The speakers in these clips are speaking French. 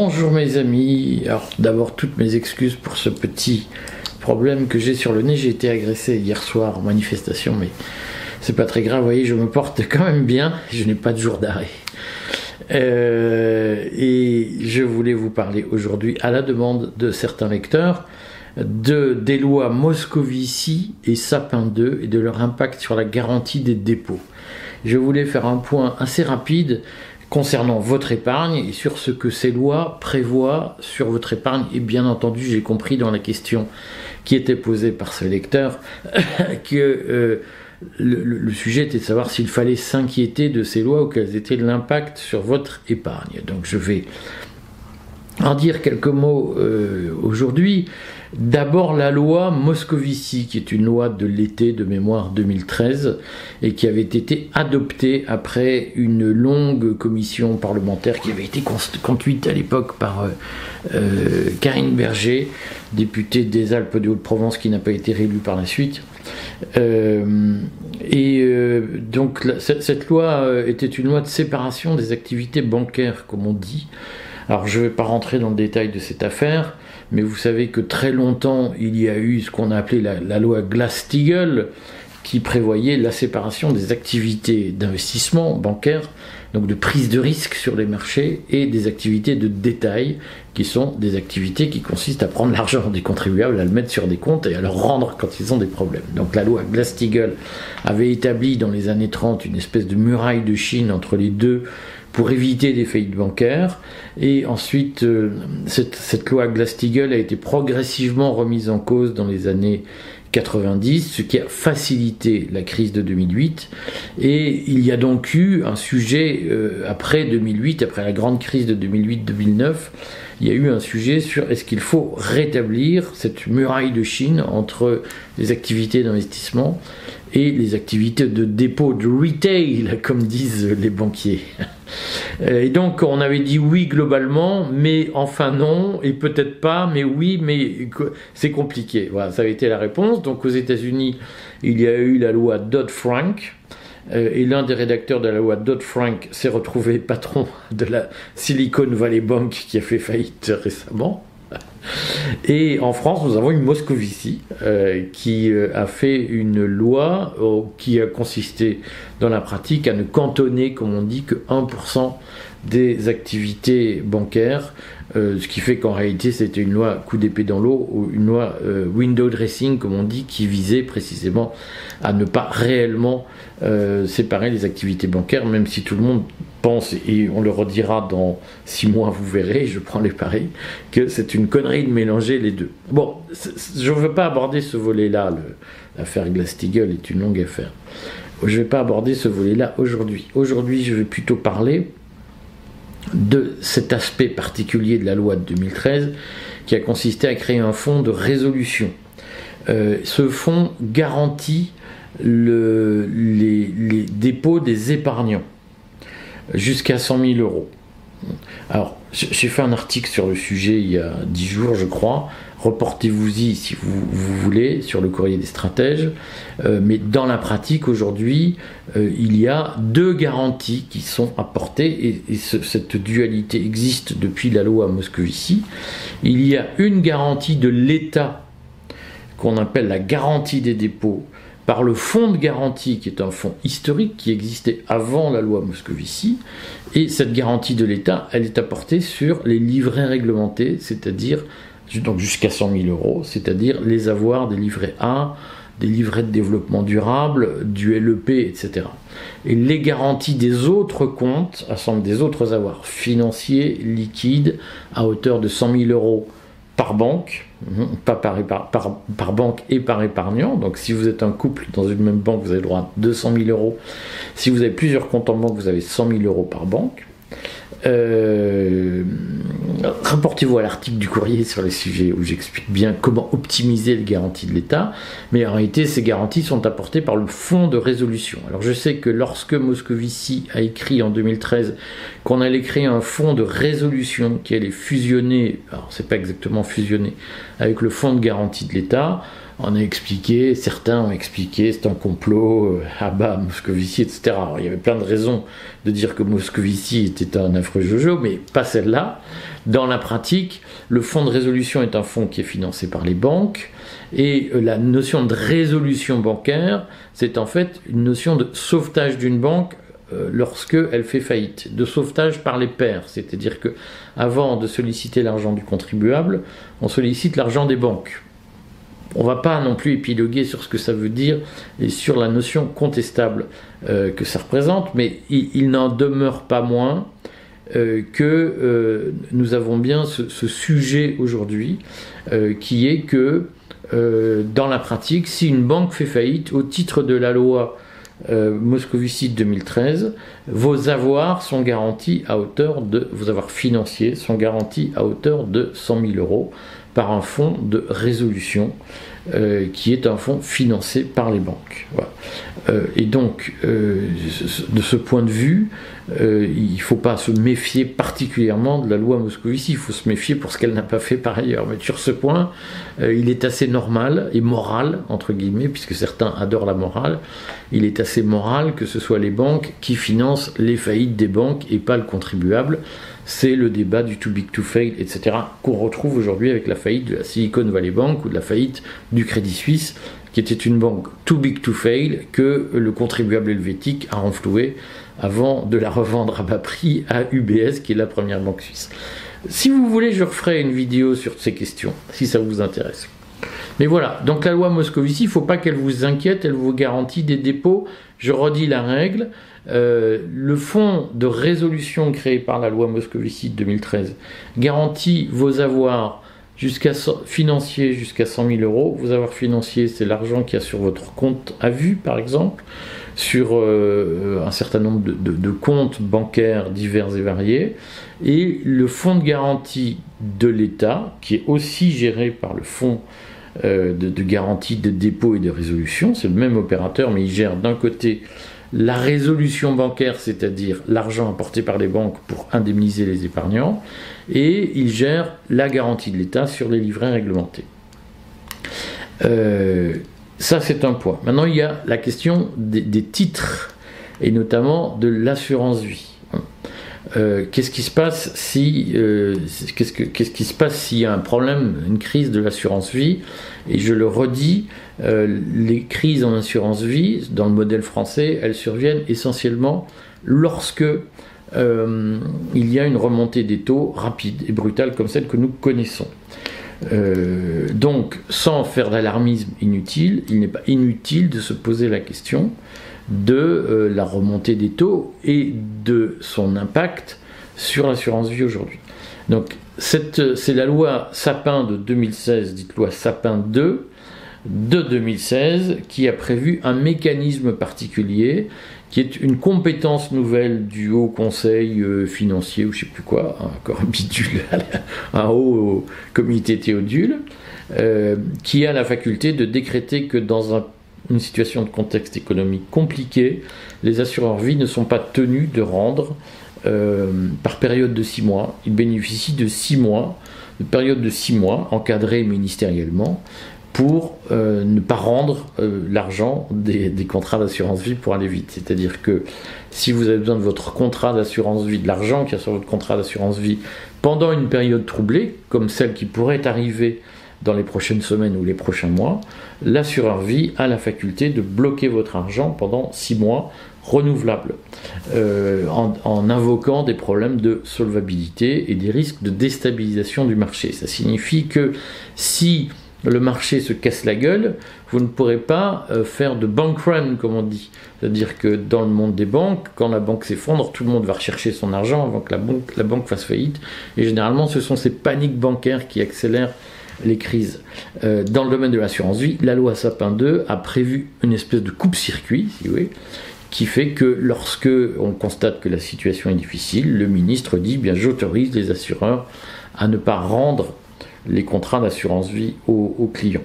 Bonjour mes amis, alors d'abord toutes mes excuses pour ce petit problème que j'ai sur le nez, j'ai été agressé hier soir en manifestation mais c'est pas très grave, vous voyez je me porte quand même bien, je n'ai pas de jour d'arrêt. Euh, et je voulais vous parler aujourd'hui à la demande de certains lecteurs de, des lois Moscovici et Sapin 2 et de leur impact sur la garantie des dépôts. Je voulais faire un point assez rapide concernant votre épargne et sur ce que ces lois prévoient sur votre épargne. Et bien entendu, j'ai compris dans la question qui était posée par ce lecteur que euh, le, sujet était de savoir s'il fallait s'inquiéter de ces lois ou quels étaient l'impact sur votre épargne. Donc je vais en dire quelques mots euh, aujourd'hui. D'abord la loi Moscovici, qui est une loi de l'été de mémoire 2013 et qui avait été adoptée après une longue commission parlementaire qui avait été conduite à l'époque par euh, euh, Karine Berger, députée des Alpes de Haute-Provence qui n'a pas été réélue par la suite. et donc cette loi était une loi de séparation des activités bancaires, comme on dit. Alors je ne vais pas rentrer dans le détail de cette affaire, mais vous savez que très longtemps il y a eu ce qu'on a appelé la, loi Glass-Steagall, qui prévoyait la séparation des activités d'investissement bancaire, donc de prise de risque sur les marchés, et des activités de détail, qui sont des activités qui consistent à prendre l'argent des contribuables, à le mettre sur des comptes et à le rendre quand ils ont des problèmes. Donc la loi Glass-Steagall avait établi dans les années 30 une espèce de muraille de Chine entre les deux pour éviter des faillites bancaires. Et ensuite, euh, cette, loi Glass-Steagall a été progressivement remise en cause dans les années 90, ce qui a facilité la crise de 2008. Et il y a donc eu un sujet euh, après 2008, après la grande crise de 2008-2009, il y a eu un sujet sur est-ce qu'il faut rétablir cette muraille de Chine entre les activités d'investissement et les activités de dépôt, de retail, comme disent les banquiers. Euh, et donc on avait dit oui globalement, mais enfin non, et peut-être pas, mais oui, mais c'est compliqué. Voilà, ça avait été la réponse. Donc aux États-Unis, il y a eu la loi Dodd-Frank, et l'un des rédacteurs de la loi Dodd-Frank s'est retrouvé patron de la Silicon Valley Bank qui a fait faillite récemment. Et en France, nous avons une Moscovici euh, qui euh, a fait une loi qui a consisté dans la pratique à ne cantonner, comme on dit, que 1% des activités bancaires, ce qui fait qu'en réalité c'était une loi coup d'épée dans l'eau, ou une loi window dressing, comme on dit, qui visait précisément à ne pas réellement euh, séparer les activités bancaires, même si tout le monde et on le redira dans six mois, vous verrez, je prends les paris, que c'est une connerie de mélanger les deux. Bon, je ne veux pas aborder ce volet-là, l'affaire Glass-Steagall est une longue affaire. Je ne vais pas aborder ce volet-là aujourd'hui. Aujourd'hui, je vais plutôt parler de cet aspect particulier de la loi de 2013 qui a consisté à créer un fonds de résolution. Euh, ce fonds garantit le, les, dépôts des épargnants jusqu'à 100 000 euros. Alors, j'ai fait un article sur le sujet il y a 10 jours, je crois. Reportez-vous-y si vous, voulez sur le courrier des stratèges. Euh, mais dans la pratique, aujourd'hui, euh, il y a deux garanties qui sont apportées et, cette dualité existe depuis la loi Moscovici. Il y a une garantie de l'État qu'on appelle la garantie des dépôts par le fonds de garantie, qui est un fonds historique qui existait avant la loi Moscovici. Et cette garantie de l'État, elle est apportée sur les livrets réglementés, c'est-à-dire jusqu'à 100 000 euros, c'est-à-dire les avoirs des livrets A, des livrets de développement durable, du LEP, etc. Et les garanties des autres comptes, des autres avoirs financiers, liquides, à hauteur de 100 000 euros par banque, Mhm. pas par, par, banque et par épargnant. Donc si vous êtes un couple dans une même banque, vous avez droit à 200 000 euros. Si vous avez plusieurs comptes en banque, vous avez 100 000 euros par banque. Euh, rapportez-vous à l'article du courrier sur les sujets où j'explique bien comment optimiser les garanties de l'État, mais en réalité ces garanties sont apportées par le fonds de résolution. Alors je sais que lorsque Moscovici a écrit en 2013 qu'on allait créer un fonds de résolution qui allait fusionner, alors c'est pas exactement fusionner, avec le fonds de garantie de l'État, on a expliqué, certains ont expliqué, c'est un complot, ah bah, Moscovici, etc. il y avait plein de raisons de dire que Moscovici était un affreux jojo, mais pas celle-là. Dans la pratique, le fonds de résolution est un fonds qui est financé par les banques, et euh, la notion de résolution bancaire, c'est en fait une notion de sauvetage d'une banque euh, lorsque elle fait faillite, de sauvetage par les pairs, c'est-à-dire que avant de solliciter l'argent du contribuable, on sollicite l'argent des banques. On va pas non plus épiloguer sur ce que ça veut dire et sur la notion contestable euh, que ça représente, mais il, n'en demeure pas moins euh, que euh, nous avons bien ce, sujet aujourd'hui, qui est que dans la pratique, si une banque fait faillite au titre de la loi Moscovici 2013, vos avoirs sont garantis à hauteur de, vos avoirs financiers sont garantis à hauteur de 100 000 euros un fonds de résolution euh, qui est un fonds financé par les banques. Euh, et donc, euh, de ce point de vue, il ne faut pas se méfier particulièrement de la loi Moscovici, il faut se méfier pour ce qu'elle n'a pas fait par ailleurs. Mais sur ce point, il est assez normal et moral, entre guillemets, puisque certains adorent la morale, il est assez moral que ce soit les banques qui financent les faillites des banques et pas le contribuable c'est le débat du too big to fail, etc., qu'on retrouve aujourd'hui avec la faillite de la Silicon Valley Bank ou de la faillite du Crédit Suisse, qui était une banque too big to fail que le contribuable helvétique a renfloué avant de la revendre à bas prix à UBS, qui est la première banque suisse. Si vous voulez, je referai une vidéo sur ces questions, si ça vous intéresse. Mais voilà, donc la loi Moscovici, il ne faut pas qu'elle vous inquiète, elle vous garantit des dépôts. Je redis la règle, euh, le fonds de résolution créé par la loi Moscovici de 2013 garantit vos avoirs jusqu'à financiers jusqu'à 100 000 euros. Vos avoirs financiers, c'est l'argent qui y a sur votre compte à vue, par exemple, sur euh, un certain nombre de, comptes bancaires divers et variés. Et le fonds de garantie de l'État, qui est aussi géré par le fonds euh, de, de, garantie de dépôt et de résolution, c'est le même opérateur, mais il gère d'un côté la résolution bancaire, c'est-à-dire l'argent apporté par les banques pour indemniser les épargnants, et il gère la garantie de l'État sur les livrets réglementés. Euh, ça, c'est un point. Maintenant, il y a la question des titres, et notamment de l'assurance vie. Euh, qu'est-ce qui se passe si euh, qu'est-ce, qu'est-ce qui se passe s'il y a un problème, une crise de l'assurance vie? Et je le redis, euh, les crises en assurance vie dans le modèle français, elles surviennent essentiellement lorsque il y a une remontée des taux rapide et brutale comme celle que nous connaissons. Donc, sans faire d'alarmisme inutile, il n'est pas inutile de se poser la question de euh, la remontée des taux et de son impact sur l'assurance vie aujourd'hui. Donc c'est la loi Sapin de 2016, dite loi Sapin 2 de 2016, qui a prévu un mécanisme particulier qui est une compétence nouvelle du Haut Conseil euh, financier ou je sais plus quoi, encore un bidule, un Haut Comité Théodule, euh, qui a la faculté de décréter que dans un une situation de contexte économique compliqué, les assureurs vie ne sont pas tenus de rendre euh, par période de six mois. Ils bénéficient de six mois, de période de six mois, encadrée ministériellement, pour euh, ne pas rendre euh, l'argent des, contrats d'assurance vie pour aller vite. C'est-à-dire que si vous avez besoin de votre contrat d'assurance vie, de l'argent qui est sur votre contrat d'assurance vie, pendant une période troublée, comme celle qui pourrait arriver dans les prochaines semaines ou les prochains mois, l'assureur vie a la faculté de bloquer votre argent pendant six mois renouvelables, euh, en, invoquant des problèmes de solvabilité et des risques de déstabilisation du marché. Ça signifie que si le marché se casse la gueule, vous ne pourrez pas euh, faire de bank run, comme on dit. C'est-à-dire que dans le monde des banques, quand la banque s'effondre, tout le monde va rechercher son argent avant que la banque, fasse faillite. Et généralement, ce sont ces paniques bancaires qui accélèrent les crises. Euh, dans le domaine de l'assurance vie, la loi Sapin 2 a prévu une espèce de coupe-circuit, si vous voulez, qui fait que lorsque on constate que la situation est difficile, le ministre dit bien j'autorise les assureurs à ne pas rendre les contrats d'assurance vie aux, clients.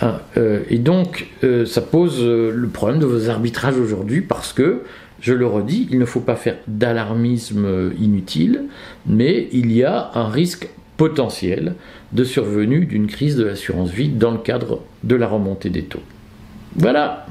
Hein, euh, et donc, euh, ça pose euh, le problème de vos arbitrages aujourd'hui parce que, je le redis, il ne faut pas faire d'alarmisme inutile, mais il y a un risque potentiel de survenue d'une crise de l'assurance vie dans le cadre de la remontée des taux. Voilà